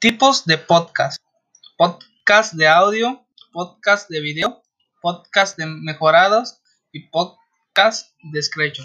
Tipos de podcast. Podcast de audio, podcast de video, podcast de mejorados y podcast de scratch.